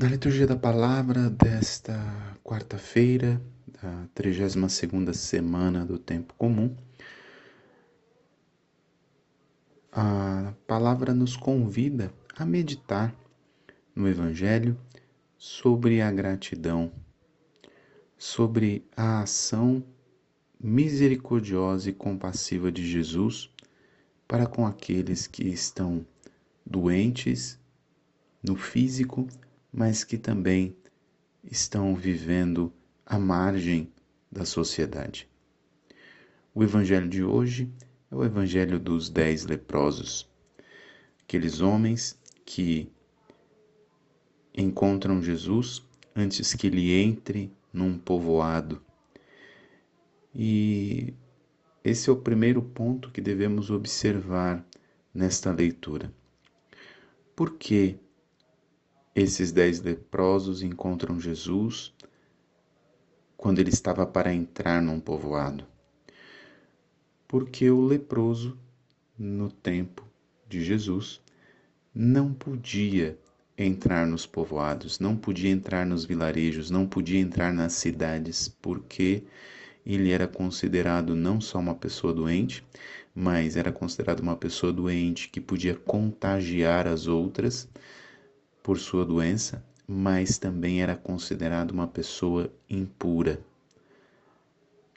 Na liturgia da palavra desta quarta-feira, da 32ª semana do tempo comum, a palavra nos convida a meditar no evangelho sobre a gratidão, sobre a ação misericordiosa e compassiva de Jesus para com aqueles que estão doentes no físico, mas que também estão vivendo à margem da sociedade. O evangelho de hoje é o evangelho dos dez leprosos, aqueles homens que encontram Jesus antes que ele entre num povoado. E esse é o primeiro ponto que devemos observar nesta leitura. Por que esses dez leprosos encontram Jesus quando ele estava para entrar num povoado. Porque o leproso, no tempo de Jesus, não podia entrar nos povoados, não podia entrar nos vilarejos, não podia entrar nas cidades, porque ele era considerado não só uma pessoa doente, mas era considerado uma pessoa doente que podia contagiar as outras por sua doença, mas também era considerado uma pessoa impura,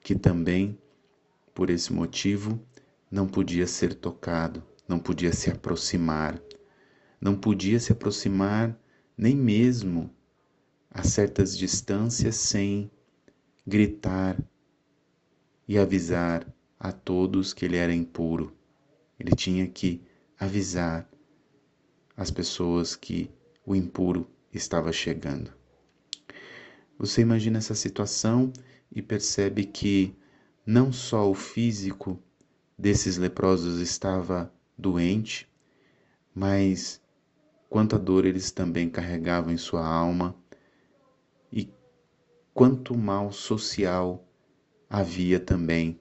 que também, por esse motivo, não podia ser tocado, não podia se aproximar, não podia se aproximar nem mesmo a certas distâncias sem gritar e avisar a todos que ele era impuro. Ele tinha que avisar as pessoas que o impuro estava chegando. Você imagina essa situação e percebe que não só o físico desses leprosos estava doente, mas quanta dor eles também carregavam em sua alma e quanto mal social havia também.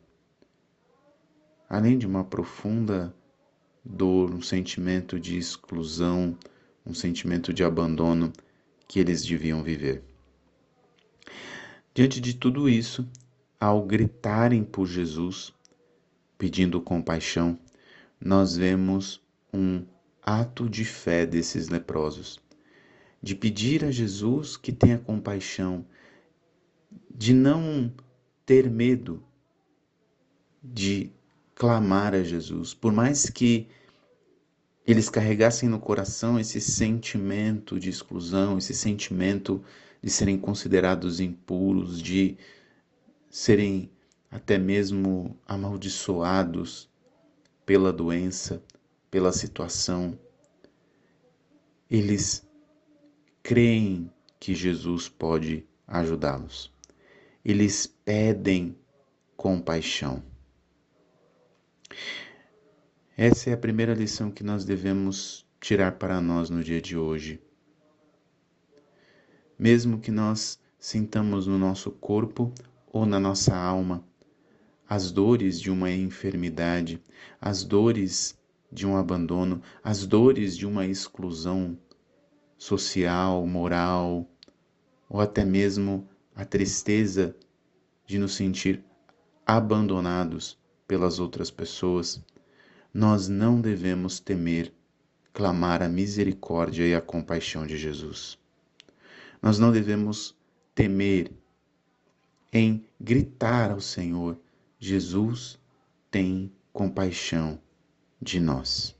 Além de uma profunda dor, um sentimento de exclusão, um sentimento de abandono que eles deviam viver. Diante de tudo isso, ao gritarem por Jesus, pedindo compaixão, nós vemos um ato de fé desses leprosos, de pedir a Jesus que tenha compaixão, de não ter medo de clamar a Jesus, por mais que eles carregassem no coração esse sentimento de exclusão, esse sentimento de serem considerados impuros, de serem até mesmo amaldiçoados pela doença, pela situação. Eles creem que Jesus pode ajudá-los. Eles pedem compaixão. Essa é a primeira lição que nós devemos tirar para nós no dia de hoje. Mesmo que nós sintamos no nosso corpo ou na nossa alma as dores de uma enfermidade, as dores de um abandono, as dores de uma exclusão social, moral, ou até mesmo a tristeza de nos sentir abandonados pelas outras pessoas nós não devemos temer clamar a misericórdia e a compaixão de Jesus. Nós não devemos temer em gritar ao Senhor: Jesus tem compaixão de nós.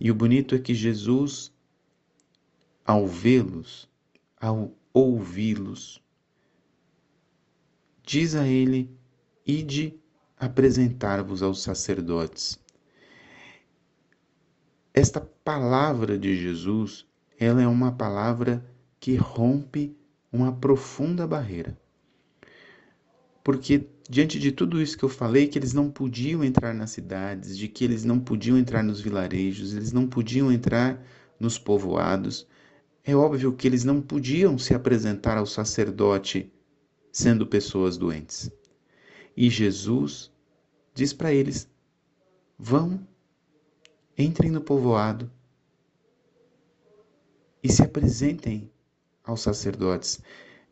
E o bonito é que Jesus, ao vê-los, ao ouvi-los, diz a ele: Ide apresentar-vos aos sacerdotes. Esta palavra de Jesus, ela é uma palavra que rompe uma profunda barreira. Porque diante de tudo isso que eu falei, que eles não podiam entrar nas cidades, de que eles não podiam entrar nos vilarejos, eles não podiam entrar nos povoados, é óbvio que eles não podiam se apresentar ao sacerdote sendo pessoas doentes. E Jesus diz para eles: vão, entrem no povoado e se apresentem aos sacerdotes.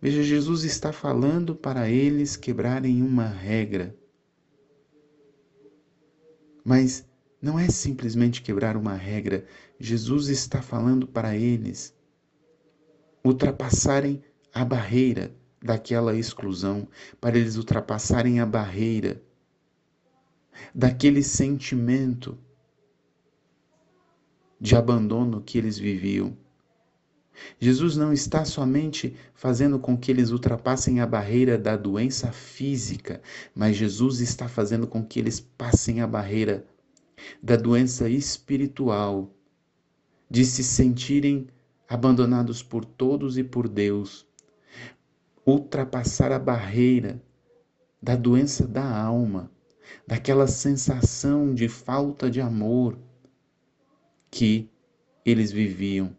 Veja, Jesus está falando para eles quebrarem uma regra. Mas não é simplesmente quebrar uma regra. Jesus está falando para eles ultrapassarem a barreira daquela exclusão, para eles ultrapassarem a barreira daquele sentimento de abandono que eles viviam. Jesus não está somente fazendo com que eles ultrapassem a barreira da doença física, mas Jesus está fazendo com que eles passem a barreira da doença espiritual, de se sentirem abandonados por todos e por Deus, ultrapassar a barreira da doença da alma, daquela sensação de falta de amor que eles viviam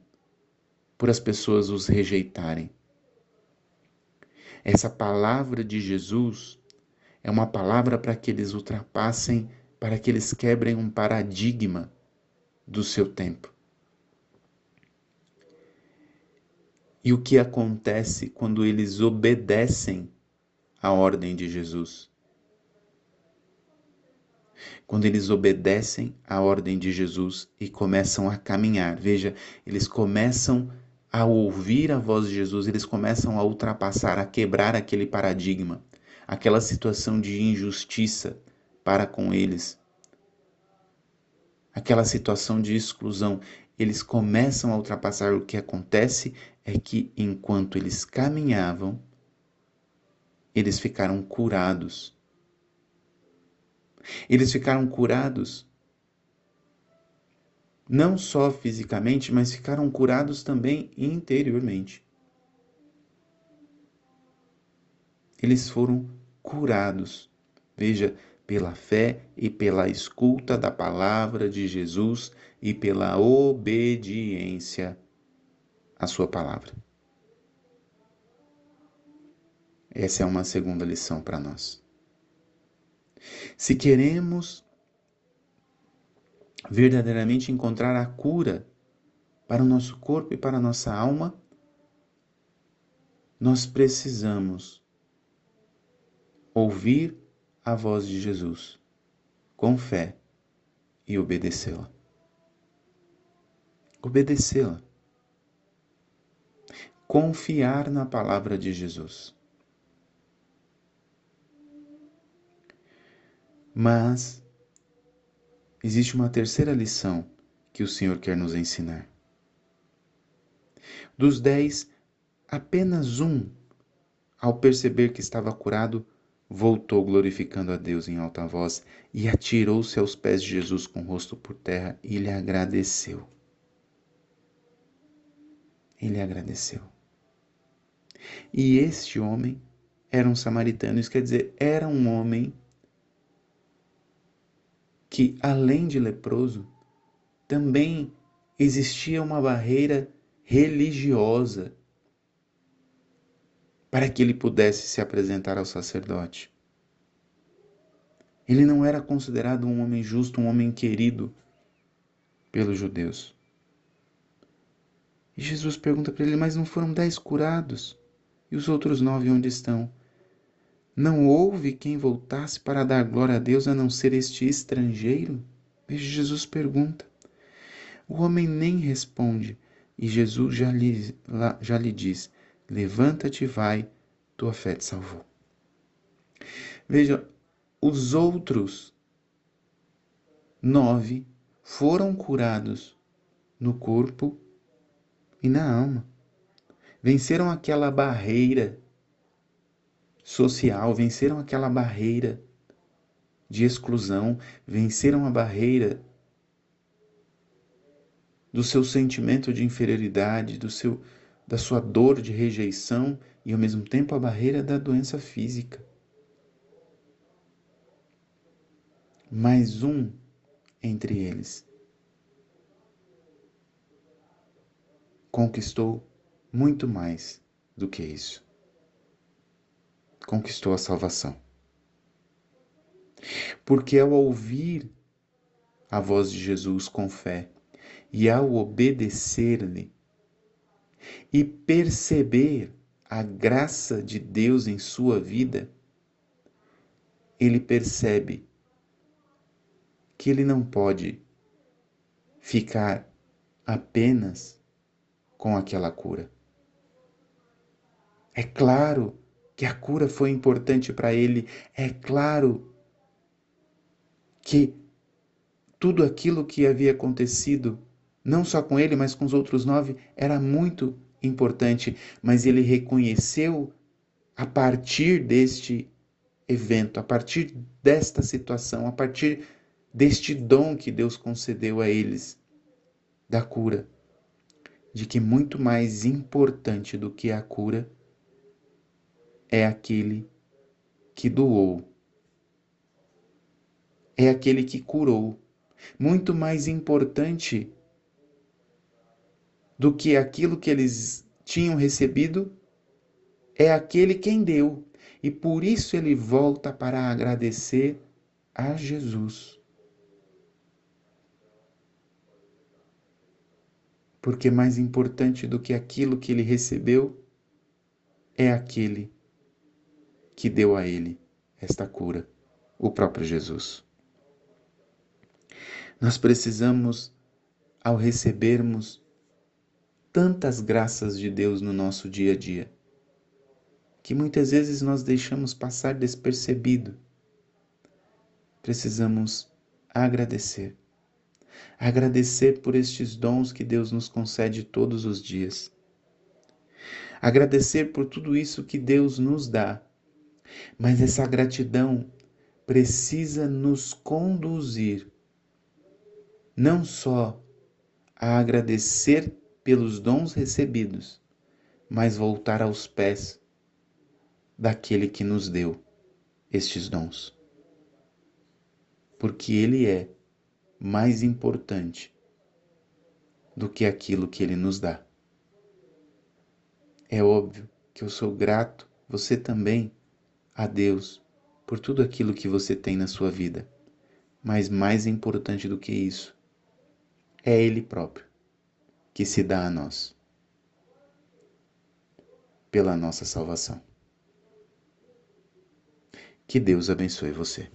por as pessoas os rejeitarem. Essa palavra de Jesus é uma palavra para que eles ultrapassem, para que eles quebrem um paradigma do seu tempo. E o que acontece quando eles obedecem à ordem de Jesus? Quando eles obedecem à ordem de Jesus e começam a caminhar, veja, eles começam a ouvir a voz de Jesus, eles começam a ultrapassar, a quebrar aquele paradigma, aquela situação de injustiça para com eles, aquela situação de exclusão. Eles começam a ultrapassar. O que acontece é que enquanto eles caminhavam, eles ficaram curados. Eles ficaram curados não só fisicamente, mas ficaram curados também interiormente. Eles foram curados. Veja, pela fé e pela escuta da palavra de Jesus e pela obediência à sua palavra. Essa é uma segunda lição para nós. Se queremos verdadeiramente encontrar a cura para o nosso corpo e para a nossa alma, nós precisamos ouvir a voz de Jesus com fé e obedecê-la. Obedecê-la. Confiar na palavra de Jesus. Mas existe uma terceira lição que o Senhor quer nos ensinar. Dos dez, apenas um, ao perceber que estava curado, voltou glorificando a Deus em alta voz e atirou-se aos pés de Jesus com o rosto por terra e lhe agradeceu. Ele agradeceu. E este homem era um samaritano, isso quer dizer, era um homem que, além de leproso, também existia uma barreira religiosa para que ele pudesse se apresentar ao sacerdote. Ele não era considerado um homem justo, um homem querido pelos judeus. E Jesus pergunta para ele: Mas não foram dez curados? E os outros nove onde estão? Não houve quem voltasse para dar glória a Deus a não ser este estrangeiro? Veja, Jesus pergunta. O homem nem responde, e Jesus já lhe, já lhe diz: Levanta-te vai, tua fé te salvou. Veja, os outros nove foram curados no corpo e na alma. Venceram aquela barreira social, venceram aquela barreira de exclusão, venceram a barreira do seu sentimento de inferioridade, do seu da sua dor de rejeição e ao mesmo tempo a barreira da doença física. Mais um entre eles conquistou muito mais do que isso conquistou a salvação. Porque ao ouvir a voz de Jesus com fé e ao obedecer-lhe, e perceber a graça de Deus em sua vida, ele percebe que ele não pode ficar apenas com aquela cura. É claro que a cura foi importante para ele, é claro que tudo aquilo que havia acontecido, não só com ele, mas com os outros nove, era muito importante, mas ele reconheceu a partir deste evento, a partir desta situação, a partir deste dom que Deus concedeu a eles da cura, de que muito mais importante do que a cura é aquele que doou, é aquele que curou. Muito mais importante do que aquilo que eles tinham recebido é aquele quem deu. E por isso ele volta para agradecer a Jesus. Porque mais importante do que aquilo que ele recebeu é aquele que deu a ele esta cura, o próprio Jesus. Nós precisamos, ao recebermos tantas graças de Deus no nosso dia a dia, que muitas vezes nós deixamos passar despercebido. Precisamos agradecer. Agradecer por estes dons que Deus nos concede todos os dias. Agradecer por tudo isso que Deus nos dá. Mas essa gratidão precisa nos conduzir não só a agradecer pelos dons recebidos, mas voltar aos pés daquele que nos deu estes dons. Porque Ele é mais importante do que aquilo que Ele nos dá. É óbvio que eu sou grato, você também, a Deus, por tudo aquilo que você tem na sua vida. Mas mais importante do que isso, é Ele próprio que se dá a nós pela nossa salvação. Que Deus abençoe você.